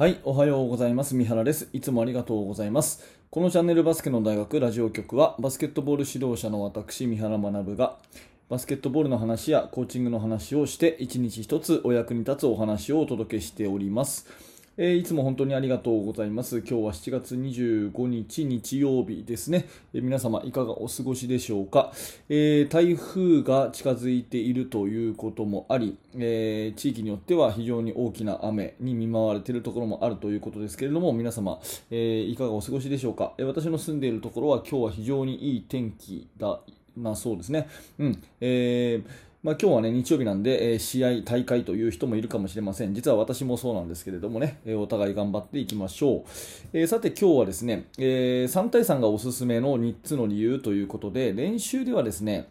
はい、おはようございます。三原です。いつもありがとうございます。このチャンネルバスケの大学ラジオ局は、バスケットボール指導者の私、三原学が、バスケットボールの話やコーチングの話をして、一日一つお役に立つお話をお届けしております。えーいつも本当にありがとうございます。今日は7月25日日曜日ですね。えー皆様いかがお過ごしでしょうか、えー台風が近づいているということもあり、え地域によっては非常に大きな雨に見舞われているところもあるということですけれども、皆様、えいかがお過ごしでしょうか、え私の住んでいるところは今日は非常にいい天気だなそうですね。うん。えーまあ、今日はね、日曜日なんで、えー試合、大会という人もいるかもしれません。実は私もそうなんですけれどもね、えーお互い頑張っていきましょう。えーさて今日はですね、え3対3がおすすめの3つの理由ということで、練習ではですね、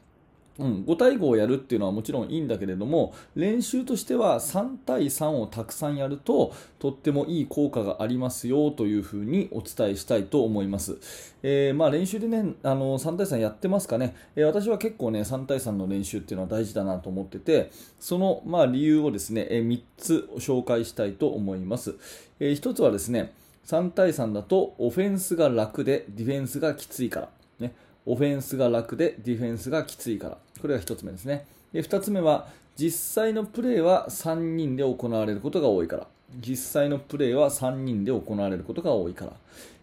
うん、5対5をやるっていうのはもちろんいいんだけれども練習としては3対3をたくさんやるととってもいい効果がありますよというふうにお伝えしたいと思います、えーまあ、練習でねあの3対3やってますかね、えー私は結構ね3対3の練習っていうのは大事だなと思っててその、まあ、理由をですね、え3つ紹介したいと思います、え1つはですね3対3だとオフェンスが楽でディフェンスがきついから。ね。オフェンスが楽でディフェンスがきついから。これが1つ目ですね。で2つ目は、実際のプレーは3人で行われることが多いから。実際のプレーは3人で行われることが多いから。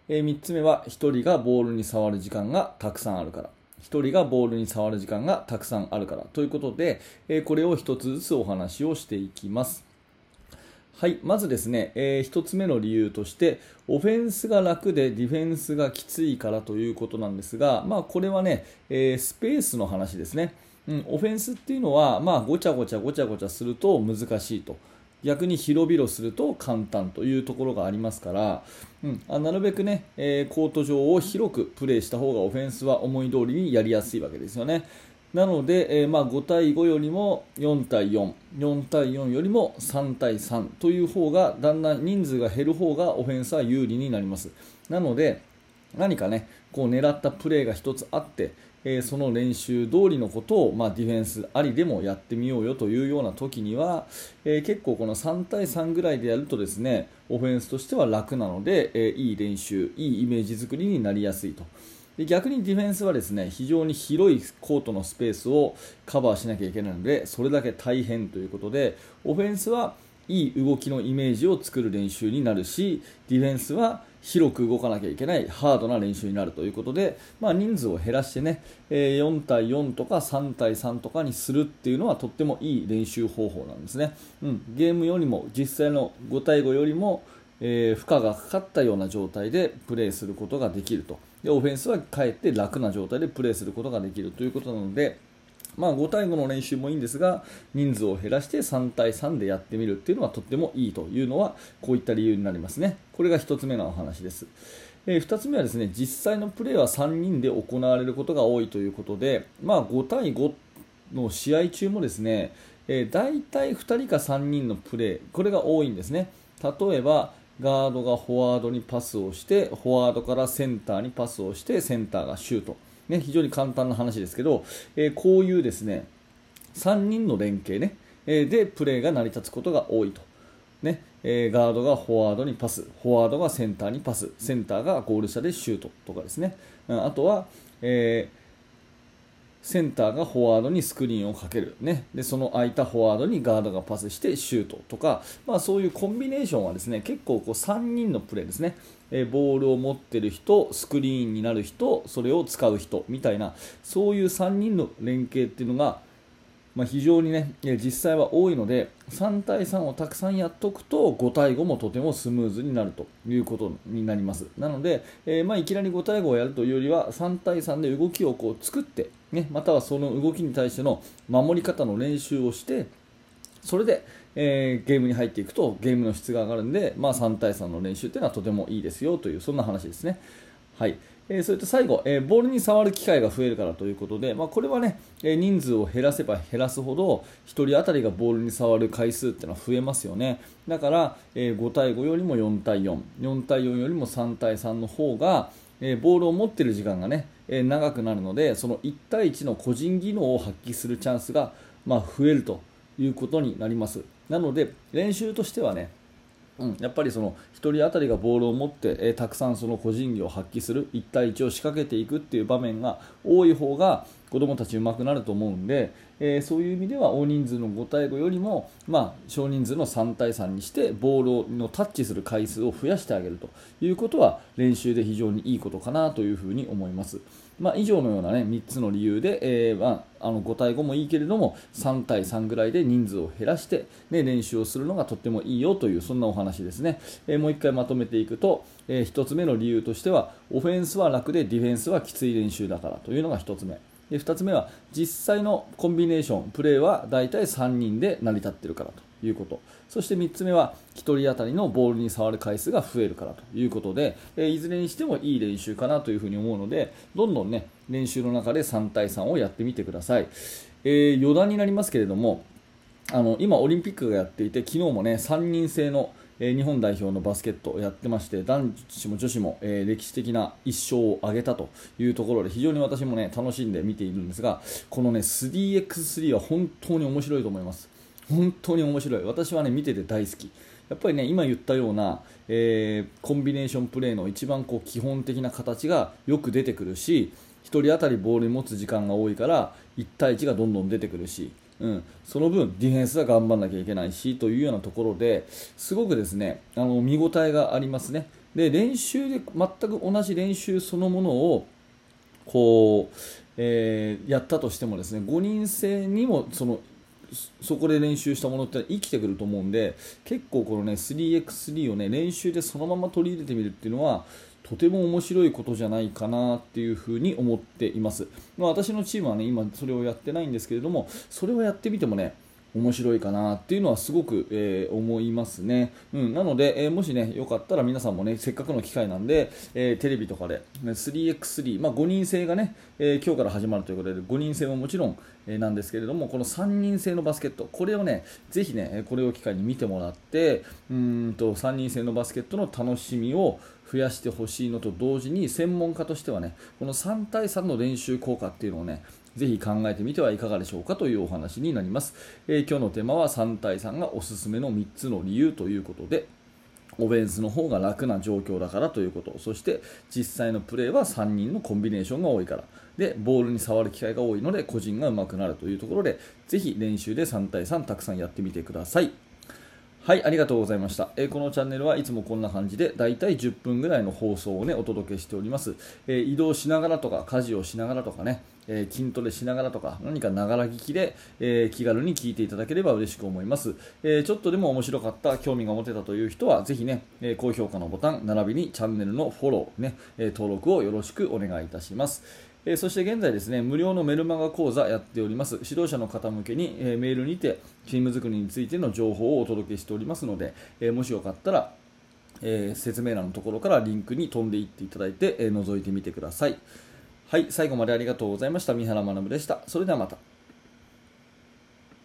え3つ目は、1人がボールに触る時間がたくさんあるから。1人がボールに触る時間がたくさんあるから。ということで、えこれを1つずつお話をしていきます。はい、まずですね、え1つ目の理由として、オフェンスが楽でディフェンスがきついからということなんですが、まあ、これはね、えースペースの話ですね。うん、オフェンスっていうのは、まあ、ごちゃごちゃごちゃごちゃすると難しいと。逆に広々すると簡単というところがありますから、うん、あなるべくね、えーコート上を広くプレーした方がオフェンスは思い通りにやりやすいわけですよね。なので、えーまあ、5対5よりも4対4、4対4よりも3対3という方がだんだん人数が減る方がオフェンスは有利になります。なので、何かね、こう狙ったプレーが1つあって、えーその練習通りのことを、まあ、ディフェンスありでもやってみようよというような時には、えー結構この3対3ぐらいでやるとですねオフェンスとしては楽なので、えーいい練習、いいイメージ作りになりやすいと。で逆にディフェンスはですね非常に広いコートのスペースをカバーしなきゃいけないのでそれだけ大変ということでオフェンスはいい動きのイメージを作る練習になるしディフェンスは広く動かなきゃいけないハードな練習になるということで、まあ、人数を減らしてね、4対4とか3対3とかにするっていうのはとってもいい練習方法なんですね、うん、ゲームよりも実際の5対5よりもえー負荷がかかったような状態でプレーすることができると。でオフェンスはかえって楽な状態でプレーすることができるということなので、まあ、5対5の練習もいいんですが人数を減らして3対3でやってみるっていうのはとってもいいというのはこういった理由になりますね。これが1つ目のお話です、え2つ目はですね実際のプレーは3人で行われることが多いということで、まあ、5対5の試合中もですね、えー、大体2人か3人のプレーこれが多いんですね。例えばガードがフォワードにパスをしてフォワードからセンターにパスをしてセンターがシュート、ね、非常に簡単な話ですけど、えーこういうですね3人の連携ね、えーでプレーが成り立つことが多いと。ねえーガードがフォワードにパス、フォワードがセンターにパス、センターがゴール下でシュートとかですね、うんあとは、えーセンターがフォワードにスクリーンをかける、ね、でその空いたフォワードにガードがパスしてシュートとか、まあ、そういうコンビネーションはですね結構こう3人のプレーですね、えボールを持ってる人スクリーンになる人それを使う人みたいなそういう3人の連携っていうのがまあ、非常にね、実際は多いので、3対3をたくさんやっとくと、5対5もとてもスムーズになるということになります。なので、えーまあ、いきなり5対5をやるというよりは、3対3で動きをこう作って、ね、またはその動きに対しての守り方の練習をして、それで、えーゲームに入っていくとゲームの質が上がるんで、まあ、3対3の練習というのはとてもいいですよというそんな話ですね。はいえそれと最後、えボールに触る機会が増えるからということで、まあ、これはね、え人数を減らせば減らすほど1人当たりがボールに触る回数ってのは増えますよね。だから、え5対5よりも4対44対4よりも3対3の方が、えボールを持っている時間がね、え長くなるのでその1対1の個人技能を発揮するチャンスが、まあ、増えるということになります。なので練習としてはねうん、やっぱりその1人当たりがボールを持って、えー、たくさんその個人技を発揮する1対1を仕掛けていくっていう場面が多い方が子どもたち上手くなると思うんで、えー、そういう意味では大人数の5対5よりも、まあ、少人数の3対3にしてボールのタッチする回数を増やしてあげると。いうことは練習で非常にいいことかなというふうに思います。まあ、以上のような、ね、3つの理由で、えーまあ、あの5対5もいいけれども3対3ぐらいで人数を減らして、ね、練習をするのがとってもいいよというそんなお話ですね、えー、もう1回まとめていくと、えー、1つ目の理由としてはオフェンスは楽でディフェンスはきつい練習だからというのが1つ目。で2つ目は実際のコンビネーションプレーはだいたい3人で成り立っているからということ。そして3つ目は1人当たりのボールに触る回数が増えるからということで、えいずれにしてもいい練習かなというふに思うのでどんどん、ね、練習の中で3対3をやってみてください、えー、余談になりますけれどもあの今、オリンピックがやっていて昨日も、ね、3人制のえ日本代表のバスケットをやってまして男子も女子も、え歴史的な1勝を挙げたというところで非常に私もね楽しんで見ているんですがこのね 3x3 は本当に面白いと思います。本当に面白い。私はね見てて大好き。やっぱりね今言ったような、えー、コンビネーションプレーの一番こう基本的な形がよく出てくるし1人当たりボールに持つ時間が多いから1対1がどんどん出てくるし、うん、その分ディフェンスは頑張らなきゃいけないしというようなところですごくですねあの見応えがありますね。で練習で全く同じ練習そのものをこう、えー、やったとしてもですね5人制にもそのそこで練習したものって生きてくると思うんで結構このね 3x3 をね練習でそのまま取り入れてみるっていうのはとても面白いことじゃないかなっていうふに思っています、まあ、私のチームはね今それをやってないんですけれどもそれをやってみてもね面白いかなっていうのはすごく、えー、思いますね、うん、なので、えー、もしねよかったら皆さんもねせっかくの機会なんで、えー、テレビとかで 3x3、まあ、5人制がね、え今日から始まるということで5人制ももちろん、えなんですけれどもこの3人制のバスケットこれをねぜひねこれを機会に見てもらってうんと3人制のバスケットの楽しみを増やしてほしいのと同時に専門家としてはねこの3対3の練習効果っていうのをねぜひ考えてみてはいかがでしょうかというお話になります、えー、今日のテーマは3対3がおすすめの3つの理由ということでオフェンスの方が楽な状況だからということ。そして実際のプレーは3人のコンビネーションが多いから。でボールに触る機会が多いので個人が上手くなるというところでぜひ練習で3対3たくさんやってみてください。はい、ありがとうございました。えー、このチャンネルはいつもこんな感じで、だいたい10分ぐらいの放送をね、お届けしております。えー、移動しながらとか、家事をしながらとかね、えー、筋トレしながらとか、何かながら聞きで、え気軽に聞いていただければ嬉しく思います。えちょっとでも面白かった、興味が持てたという人は、ぜひね、え高評価のボタン、並びにチャンネルのフォロー、ね、え登録をよろしくお願いいたします。えそして現在ですね無料のメルマガ講座やっております。指導者の方向けに、えメールにてチーム作りについての情報をお届けしておりますので、えもしよかったら、え説明欄のところからリンクに飛んでいっていただいて、え覗いてみてください。はい最後までありがとうございました。三原学でした。それではまた。